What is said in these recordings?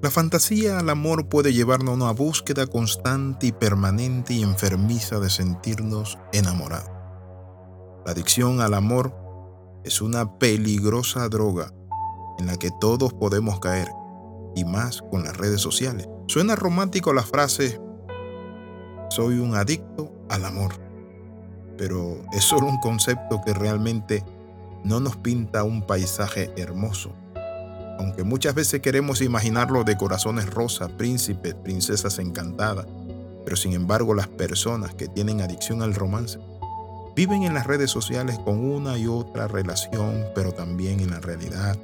La fantasía al amor puede llevarnos a una búsqueda constante y permanente y enfermiza de sentirnos enamorados. La adicción al amor es una peligrosa droga en la que todos podemos caer, y más con las redes sociales. Suena romántico la frase, soy un adicto al amor, pero es solo un concepto que realmente no nos pinta un paisaje hermoso. Aunque muchas veces queremos imaginarlo de corazones rosas, príncipes, princesas encantadas, pero sin embargo las personas que tienen adicción al romance viven en las redes sociales con una y otra relación, pero también en la realidad,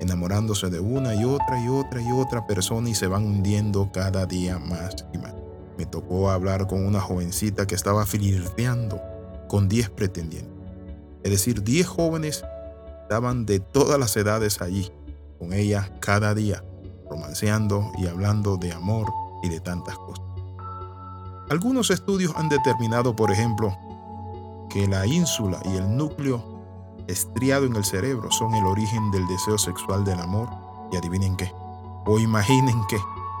enamorándose de una y otra y otra y otra persona y se van hundiendo cada día más y más. Me tocó hablar con una jovencita que estaba flirteando con 10 pretendientes. Es decir, 10 jóvenes estaban de todas las edades allí, con ella cada día, romanceando y hablando de amor y de tantas cosas. Algunos estudios han determinado, por ejemplo, que la ínsula y el núcleo estriado en el cerebro son el origen del deseo sexual del amor y adivinen qué, o imaginen qué,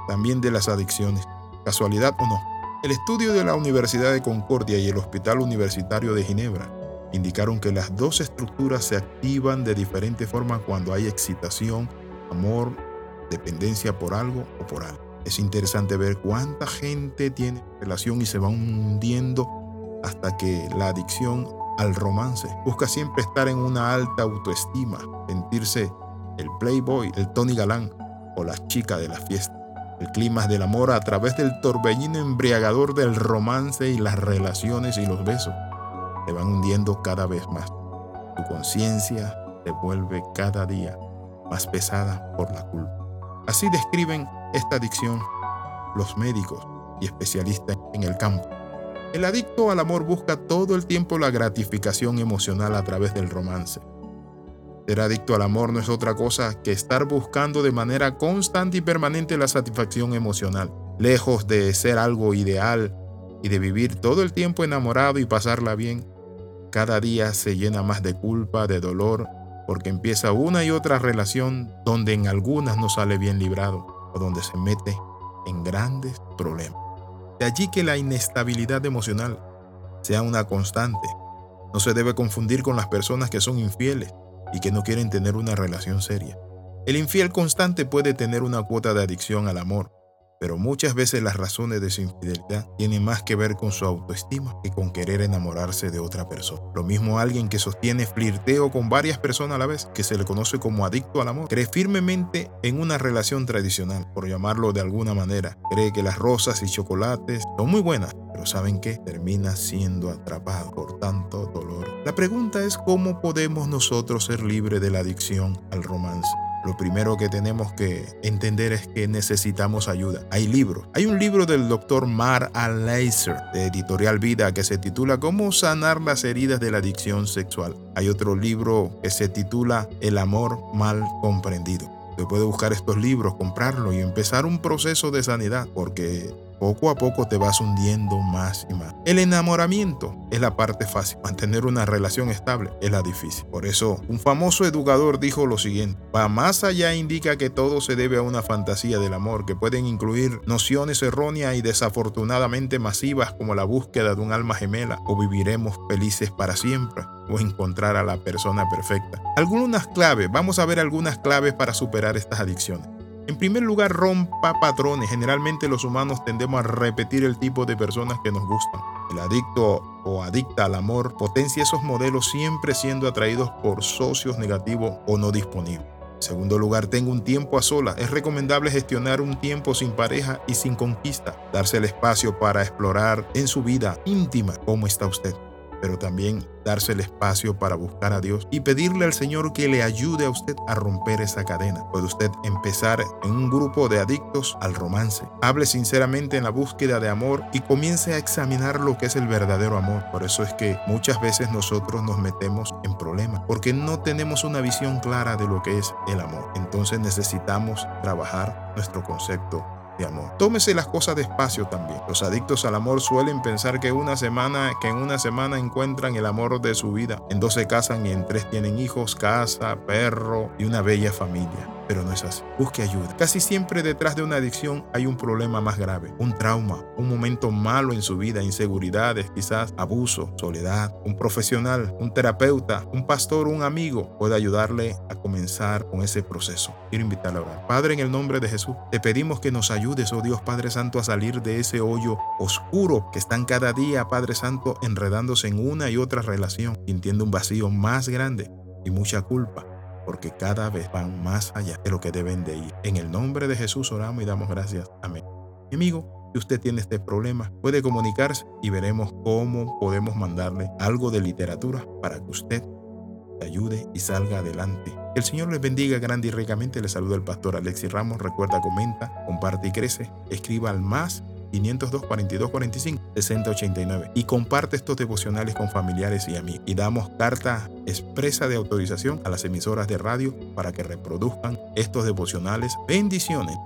también de las adicciones, casualidad o no. El estudio de la Universidad de Concordia y el Hospital Universitario de Ginebra indicaron que las dos estructuras se activan de diferente forma cuando hay excitación, amor, dependencia por algo o por algo. Es interesante ver cuánta gente tiene relación y se va hundiendo hasta que la adicción al romance busca siempre estar en una alta autoestima, sentirse el playboy, el Tony Galán o la chica de la fiesta. El clima del amor a través del torbellino embriagador del romance y las relaciones y los besos te van hundiendo cada vez más. Tu conciencia se vuelve cada día más pesada por la culpa. Así describen esta adicción los médicos y especialistas en el campo. El adicto al amor busca todo el tiempo la gratificación emocional a través del romance. Ser adicto al amor no es otra cosa que estar buscando de manera constante y permanente la satisfacción emocional, lejos de ser algo ideal y de vivir todo el tiempo enamorado y pasarla bien. Cada día se llena más de culpa, de dolor, porque empieza una y otra relación donde en algunas no sale bien librado o donde se mete en grandes problemas. De allí que la inestabilidad emocional sea una constante. No se debe confundir con las personas que son infieles y que no quieren tener una relación seria. El infiel constante puede tener una cuota de adicción al amor, pero muchas veces las razones de su infidelidad tienen más que ver con su autoestima que con querer enamorarse de otra persona. Lo mismo alguien que sostiene flirteo con varias personas a la vez, que se le conoce como adicto al amor, cree firmemente en una relación tradicional, por llamarlo de alguna manera. Cree que las rosas y chocolates son muy buenas, pero ¿saben qué? Termina siendo atrapado por tanto dolor. La pregunta es cómo podemos nosotros ser libres de la adicción al romance lo primero que tenemos que entender es que necesitamos ayuda. Hay libros. Hay un libro del doctor Mar Aleiser de Editorial Vida que se titula Cómo sanar las heridas de la adicción sexual. Hay otro libro que se titula El amor mal comprendido. Usted puede buscar estos libros, comprarlos y empezar un proceso de sanidad porque poco a poco te vas hundiendo más y más. El enamoramiento es la parte fácil, mantener una relación estable es la difícil. Por eso, un famoso educador dijo lo siguiente, va más allá indica que todo se debe a una fantasía del amor que pueden incluir nociones erróneas y desafortunadamente masivas como la búsqueda de un alma gemela o viviremos felices para siempre o encontrar a la persona perfecta. Algunas claves, vamos a ver algunas claves para superar estas adicciones. En primer lugar, rompa patrones. Generalmente los humanos tendemos a repetir el tipo de personas que nos gustan. El adicto o adicta al amor potencia esos modelos siempre siendo atraídos por socios negativos o no disponibles. En segundo lugar, tenga un tiempo a solas. Es recomendable gestionar un tiempo sin pareja y sin conquista. Darse el espacio para explorar en su vida íntima cómo está usted pero también darse el espacio para buscar a Dios y pedirle al Señor que le ayude a usted a romper esa cadena. Puede usted empezar en un grupo de adictos al romance. Hable sinceramente en la búsqueda de amor y comience a examinar lo que es el verdadero amor. Por eso es que muchas veces nosotros nos metemos en problemas porque no tenemos una visión clara de lo que es el amor. Entonces necesitamos trabajar nuestro concepto amor. Tómese las cosas despacio también. Los adictos al amor suelen pensar que una semana, que en una semana encuentran el amor de su vida. En dos se casan y en tres tienen hijos, casa, perro y una bella familia. Pero no es así. Busque ayuda. Casi siempre detrás de una adicción hay un problema más grave, un trauma, un momento malo en su vida, inseguridades, quizás abuso, soledad. Un profesional, un terapeuta, un pastor, un amigo puede ayudarle a comenzar con ese proceso. Quiero invitarle a orar. Padre, en el nombre de Jesús, te pedimos que nos ayudes, oh Dios Padre Santo, a salir de ese hoyo oscuro que están cada día, Padre Santo, enredándose en una y otra relación, sintiendo un vacío más grande y mucha culpa porque cada vez van más allá de lo que deben de ir. En el nombre de Jesús oramos y damos gracias. Amén. Mi amigo, si usted tiene este problema, puede comunicarse y veremos cómo podemos mandarle algo de literatura para que usted te ayude y salga adelante. Que el Señor les bendiga grande y ricamente. Le saluda el pastor Alexis Ramos. Recuerda, comenta, comparte y crece. Escriba al más 502 42 45 60 89 y comparte estos devocionales con familiares y amigos. Y damos carta expresa de autorización a las emisoras de radio para que reproduzcan estos devocionales. Bendiciones.